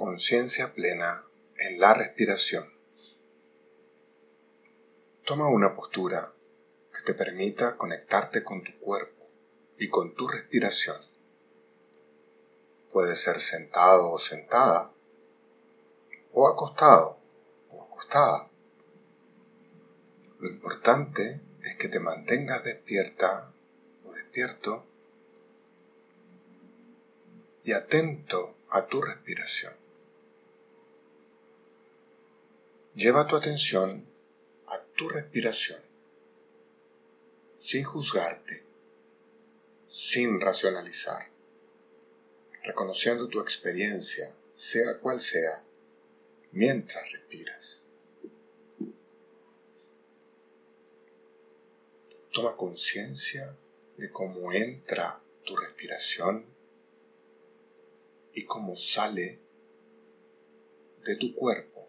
Conciencia plena en la respiración. Toma una postura que te permita conectarte con tu cuerpo y con tu respiración. Puede ser sentado o sentada, o acostado o acostada. Lo importante es que te mantengas despierta o despierto y atento a tu respiración. Lleva tu atención a tu respiración, sin juzgarte, sin racionalizar, reconociendo tu experiencia, sea cual sea, mientras respiras. Toma conciencia de cómo entra tu respiración y cómo sale de tu cuerpo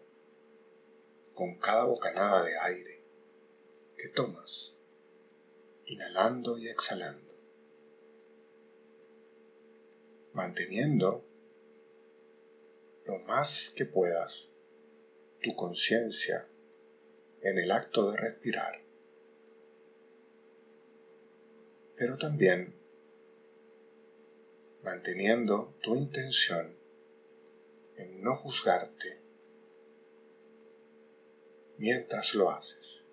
con cada bocanada de aire que tomas, inhalando y exhalando, manteniendo lo más que puedas tu conciencia en el acto de respirar, pero también manteniendo tu intención en no juzgarte mientras lo haces.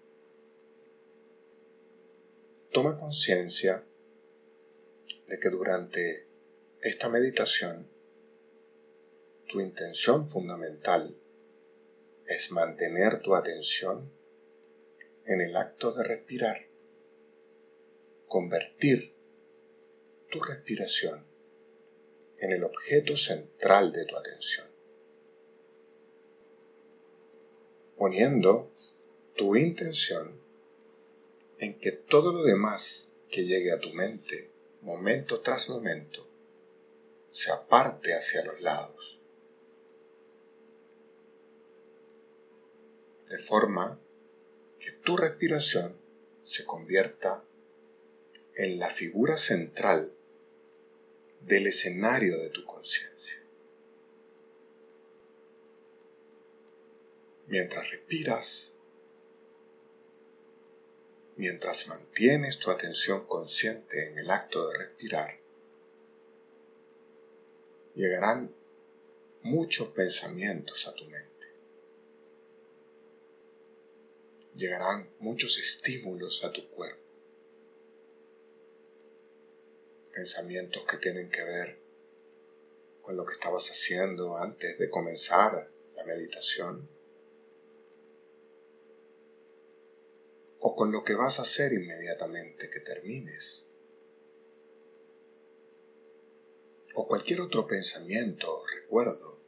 Toma conciencia de que durante esta meditación tu intención fundamental es mantener tu atención en el acto de respirar, convertir tu respiración en el objeto central de tu atención, poniendo tu intención en que todo lo demás que llegue a tu mente, momento tras momento, se aparte hacia los lados, de forma que tu respiración se convierta en la figura central del escenario de tu conciencia. Mientras respiras, mientras mantienes tu atención consciente en el acto de respirar, llegarán muchos pensamientos a tu mente. Llegarán muchos estímulos a tu cuerpo. pensamientos que tienen que ver con lo que estabas haciendo antes de comenzar la meditación o con lo que vas a hacer inmediatamente que termines o cualquier otro pensamiento, recuerdo,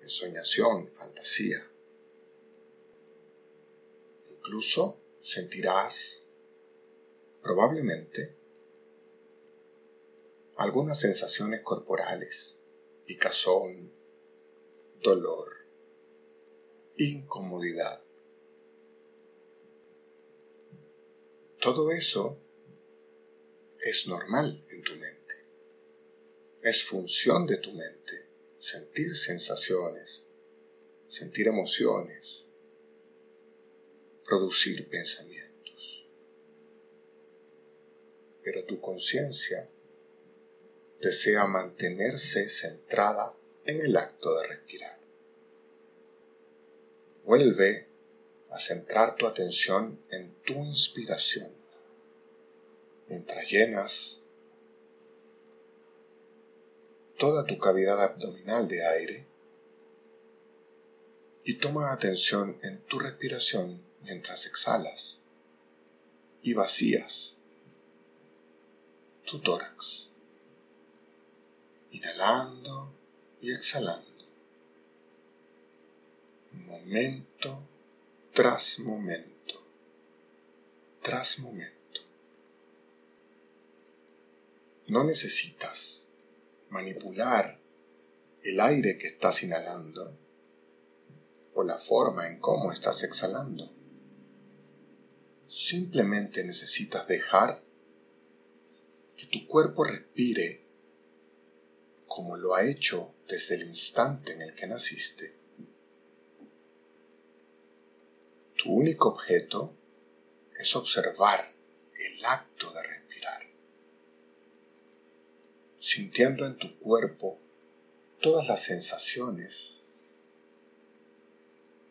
ensoñación, fantasía. Incluso sentirás probablemente algunas sensaciones corporales, picazón, dolor, incomodidad. Todo eso es normal en tu mente. Es función de tu mente sentir sensaciones, sentir emociones, producir pensamientos. Pero tu conciencia desea mantenerse centrada en el acto de respirar. Vuelve a centrar tu atención en tu inspiración. Mientras llenas toda tu cavidad abdominal de aire y toma atención en tu respiración mientras exhalas y vacías tu tórax. Inhalando y exhalando, momento tras momento, tras momento. No necesitas manipular el aire que estás inhalando o la forma en cómo estás exhalando. Simplemente necesitas dejar que tu cuerpo respire como lo ha hecho desde el instante en el que naciste. Tu único objeto es observar el acto de respirar, sintiendo en tu cuerpo todas las sensaciones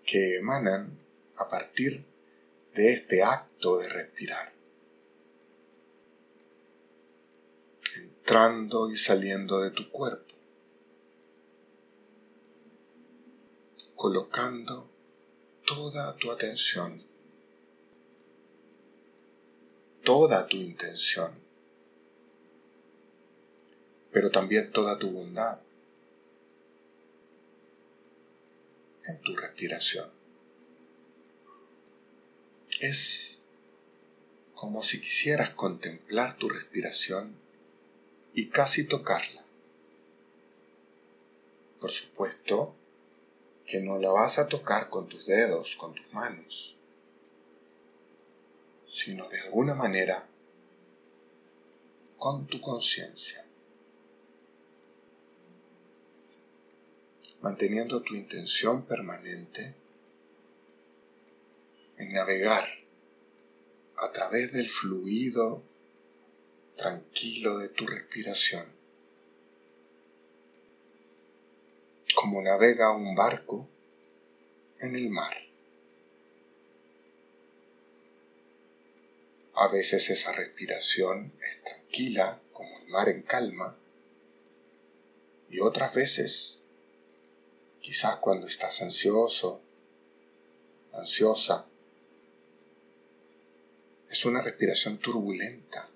que emanan a partir de este acto de respirar. entrando y saliendo de tu cuerpo, colocando toda tu atención, toda tu intención, pero también toda tu bondad en tu respiración. Es como si quisieras contemplar tu respiración y casi tocarla. Por supuesto que no la vas a tocar con tus dedos, con tus manos, sino de alguna manera con tu conciencia, manteniendo tu intención permanente en navegar a través del fluido tranquilo de tu respiración. Como navega un barco en el mar. A veces esa respiración es tranquila como el mar en calma y otras veces, quizás cuando estás ansioso, ansiosa, es una respiración turbulenta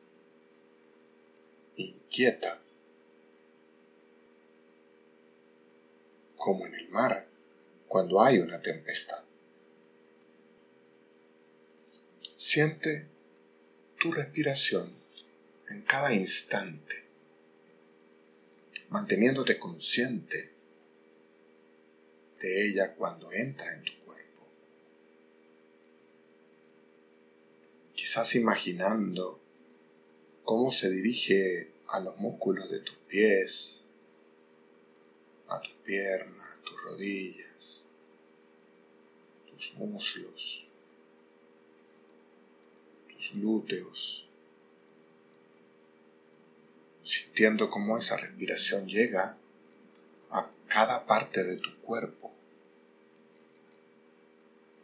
inquieta, como en el mar cuando hay una tempestad. Siente tu respiración en cada instante, manteniéndote consciente de ella cuando entra en tu cuerpo. Quizás imaginando cómo se dirige a los músculos de tus pies, a tus piernas, rodillas, tus muslos, tus glúteos, sintiendo cómo esa respiración llega a cada parte de tu cuerpo,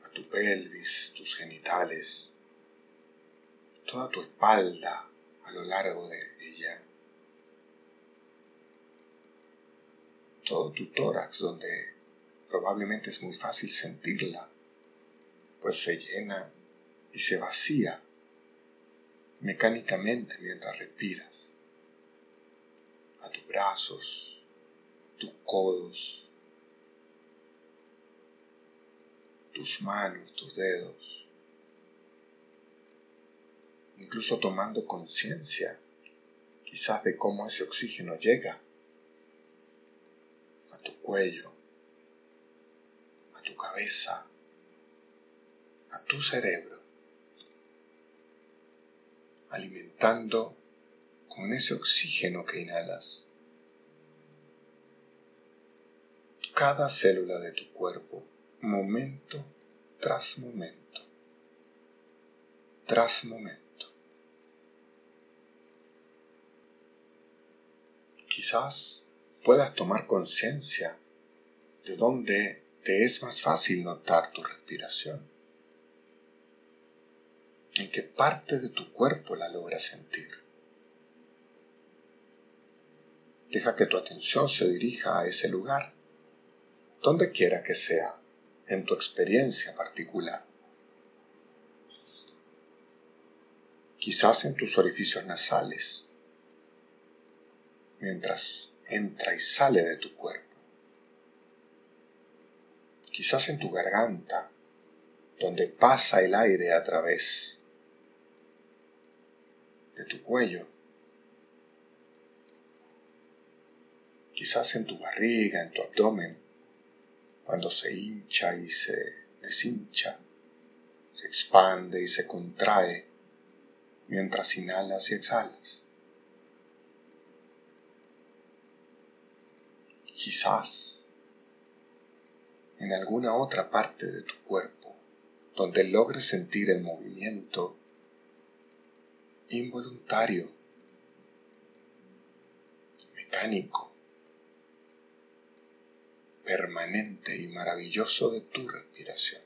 a tu pelvis, tus genitales, toda tu espalda, a lo largo de ella. Todo tu tórax donde probablemente es muy fácil sentirla, pues se llena y se vacía mecánicamente mientras respiras. A tus brazos, tus codos, tus manos, tus dedos incluso tomando conciencia quizás de cómo ese oxígeno llega a tu cuello, tu cabeza, a tu cerebro, alimentando con ese oxígeno que inhalas cada célula de tu cuerpo, momento tras momento, tras momento. quizás puedas tomar conciencia de dónde te es más fácil notar tu respiración, en qué parte de tu cuerpo la logras sentir. Deja que tu atención se dirija a ese lugar, donde quiera que sea, en tu experiencia particular. Quizás en tus orificios nasales, mientras entra y sale de tu cuerpo. Quizás en tu garganta, donde pasa el aire a través de tu cuello. Quizás en tu barriga, en tu abdomen, cuando se hincha y se deshincha, se expande y se contrae mientras inhalas y exhalas. quizás en alguna otra parte de tu cuerpo donde logres sentir el movimiento involuntario, mecánico, permanente y maravilloso de tu respiración.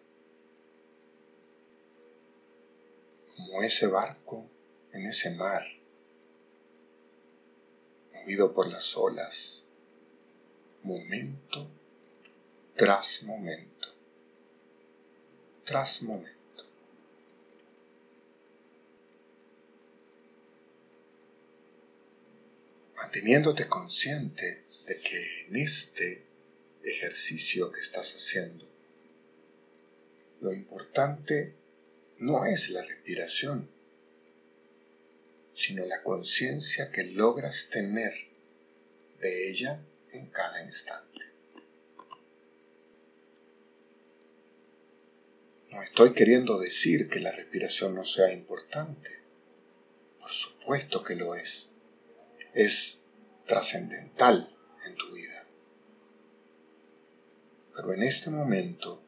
Como ese barco en ese mar, movido por las olas, momento tras momento, tras momento. Manteniéndote consciente de que en este ejercicio que estás haciendo, lo importante no es la respiración, sino la conciencia que logras tener de ella en cada instante. No estoy queriendo decir que la respiración no sea importante. Por supuesto que lo es. Es trascendental en tu vida. Pero en este momento,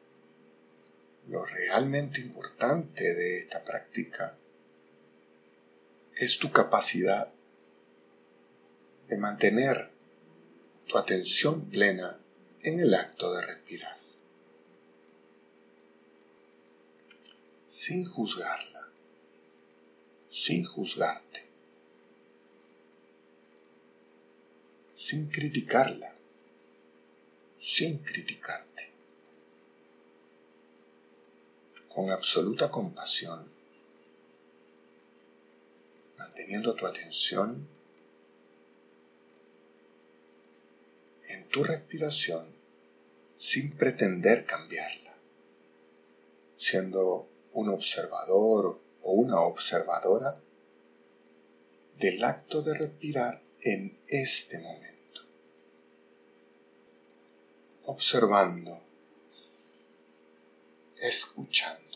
lo realmente importante de esta práctica es tu capacidad de mantener tu atención plena en el acto de respirar, sin juzgarla, sin juzgarte, sin criticarla, sin criticarte, con absoluta compasión manteniendo tu atención en tu respiración sin pretender cambiarla, siendo un observador o una observadora del acto de respirar en este momento, observando, escuchando.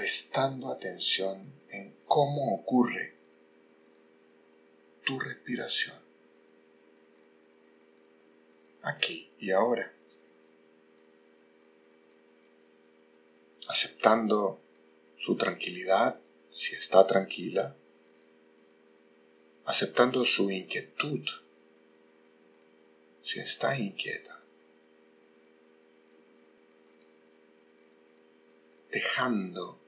prestando atención en cómo ocurre tu respiración. Aquí y ahora. Aceptando su tranquilidad si está tranquila. Aceptando su inquietud si está inquieta. dejando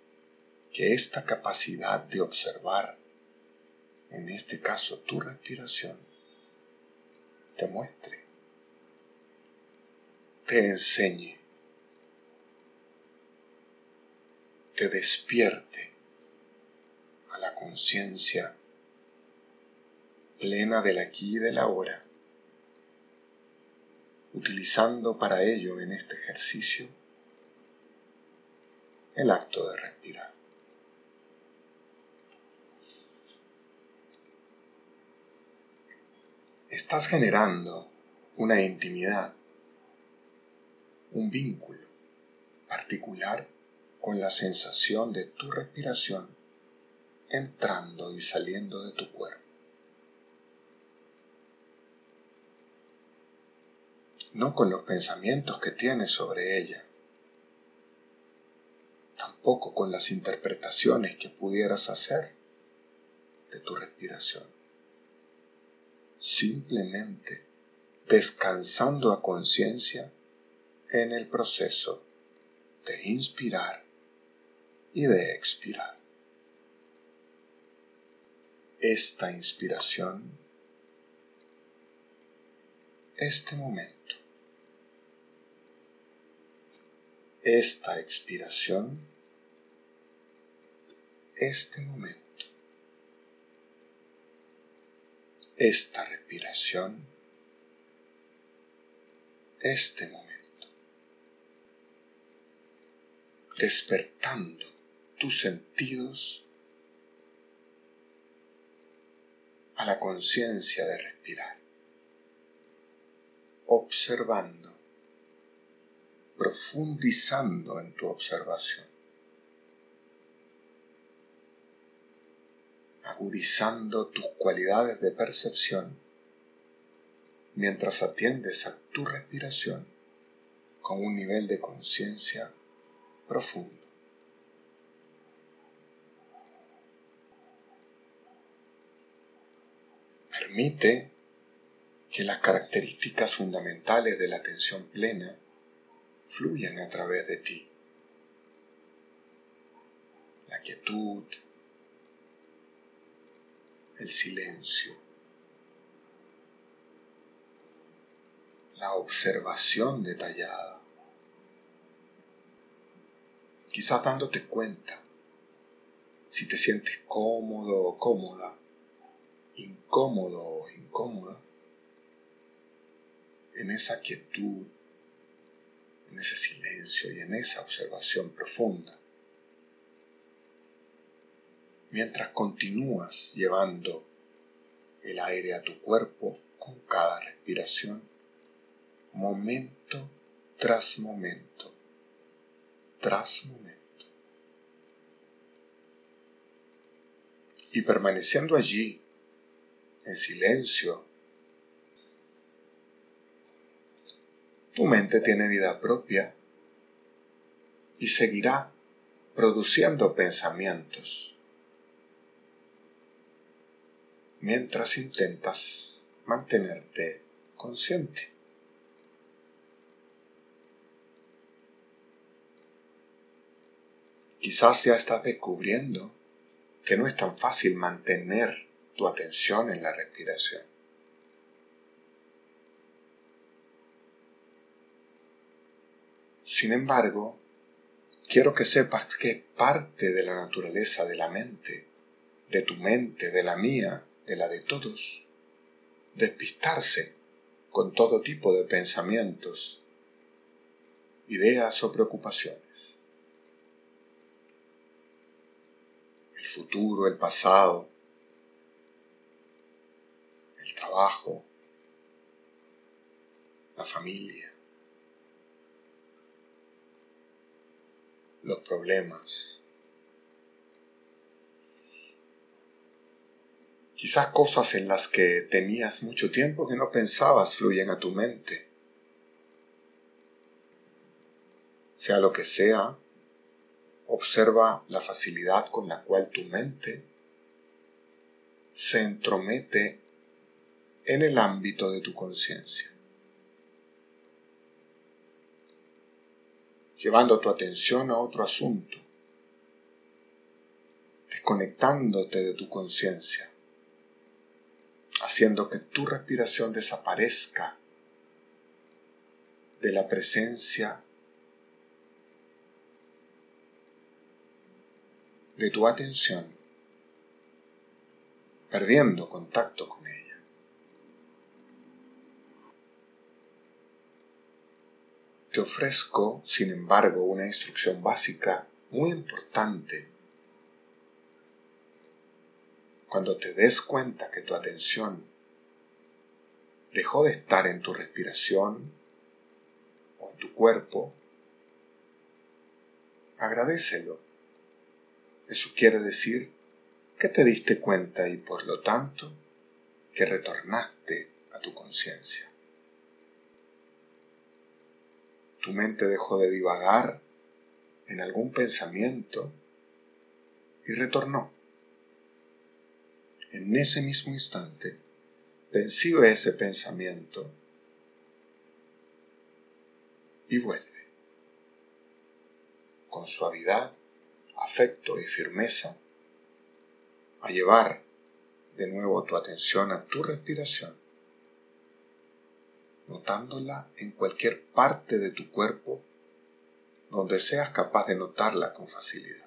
que esta capacidad de observar, en este caso tu respiración, te muestre, te enseñe, te despierte a la conciencia plena del aquí y del ahora, utilizando para ello en este ejercicio el acto de respirar. Estás generando una intimidad, un vínculo particular con la sensación de tu respiración entrando y saliendo de tu cuerpo. No con los pensamientos que tienes sobre ella, tampoco con las interpretaciones que pudieras hacer de tu respiración. Simplemente descansando a conciencia en el proceso de inspirar y de expirar. Esta inspiración, este momento, esta expiración, este momento, esta respiración, este momento, despertando tus sentidos a la conciencia de respirar, observando, profundizando en tu observación. agudizando tus cualidades de percepción mientras atiendes a tu respiración con un nivel de conciencia profundo. Permite que las características fundamentales de la atención plena fluyan a través de ti. La quietud, el silencio, la observación detallada, quizás dándote cuenta si te sientes cómodo o cómoda, incómodo o incómoda, en esa quietud, en ese silencio y en esa observación profunda. Mientras continúas llevando el aire a tu cuerpo con cada respiración, momento tras momento, tras momento. Y permaneciendo allí, en silencio, tu mente tiene vida propia y seguirá produciendo pensamientos mientras intentas mantenerte consciente. Quizás ya estás descubriendo que no es tan fácil mantener tu atención en la respiración. Sin embargo, quiero que sepas que parte de la naturaleza de la mente, de tu mente, de la mía, de la de todos, despistarse con todo tipo de pensamientos, ideas o preocupaciones. el futuro, el pasado, el trabajo, la familia, los problemas. Quizás cosas en las que tenías mucho tiempo que no pensabas fluyen a tu mente. Sea lo que sea, Observa la facilidad con la cual tu mente se entromete en el ámbito de tu conciencia, llevando tu atención a otro asunto, desconectándote de tu conciencia, haciendo que tu respiración desaparezca de la presencia de tu atención, perdiendo contacto con ella. Te ofrezco, sin embargo, una instrucción básica muy importante. Cuando te des cuenta que tu atención dejó de estar en tu respiración o en tu cuerpo, agradecelo eso quiere decir que te diste cuenta y por lo tanto que retornaste a tu conciencia. Tu mente dejó de divagar en algún pensamiento y retornó. En ese mismo instante, percibe ese pensamiento y vuelve con suavidad afecto y firmeza a llevar de nuevo tu atención a tu respiración, notándola en cualquier parte de tu cuerpo donde seas capaz de notarla con facilidad.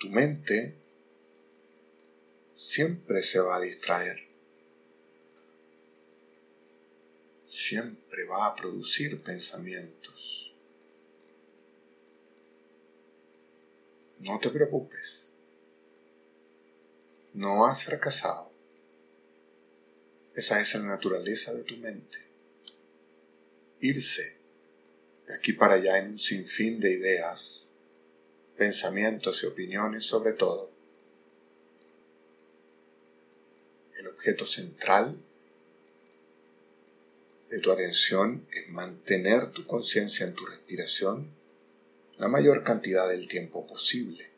Tu mente siempre se va a distraer siempre va a producir pensamientos. No te preocupes. No has fracasado. Esa es la naturaleza de tu mente. Irse de aquí para allá en un sinfín de ideas, pensamientos y opiniones sobre todo. el objeto central de tu atención es mantener tu conciencia en tu respiración la mayor cantidad del tiempo posible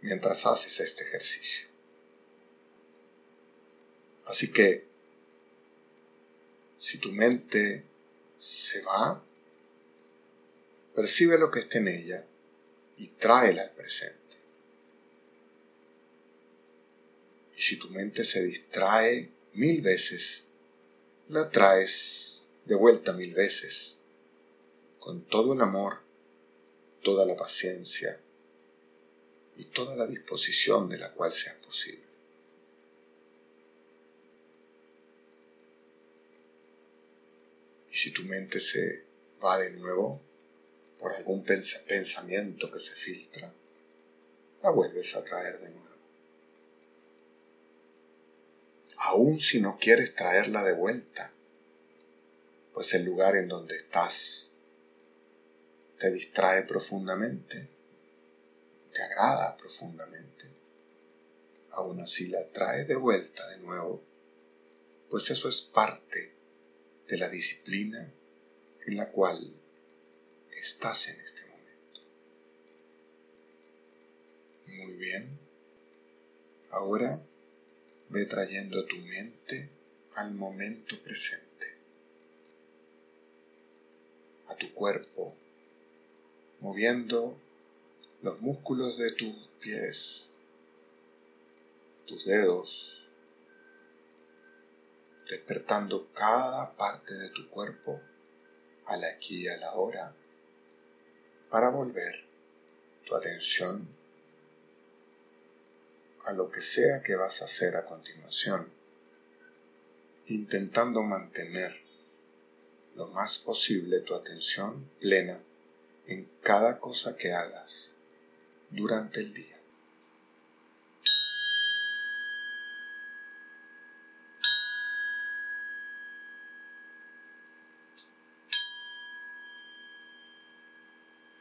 mientras haces este ejercicio. Así que, si tu mente se va, percibe lo que esté en ella y tráela al presente. Y si tu mente se distrae mil veces, la traes de vuelta mil veces, con todo el amor, toda la paciencia y toda la disposición de la cual sea posible. Si tu mente se va de nuevo por algún pensamiento que se filtra, la vuelves a traer de nuevo. Aun si no quieres traerla de vuelta, pues el lugar en donde estás te distrae profundamente, te agrada profundamente, aún así la trae de vuelta de nuevo, pues eso es parte de la disciplina en la cual estás en este momento. Muy bien. Ahora ve trayendo tu mente al momento presente, a tu cuerpo, moviendo los músculos de tus pies, tus dedos, despertando cada parte de tu cuerpo al aquí y a la hora para volver tu atención a lo que sea que vas a hacer a continuación, intentando mantener lo más posible tu atención plena en cada cosa que hagas durante el día.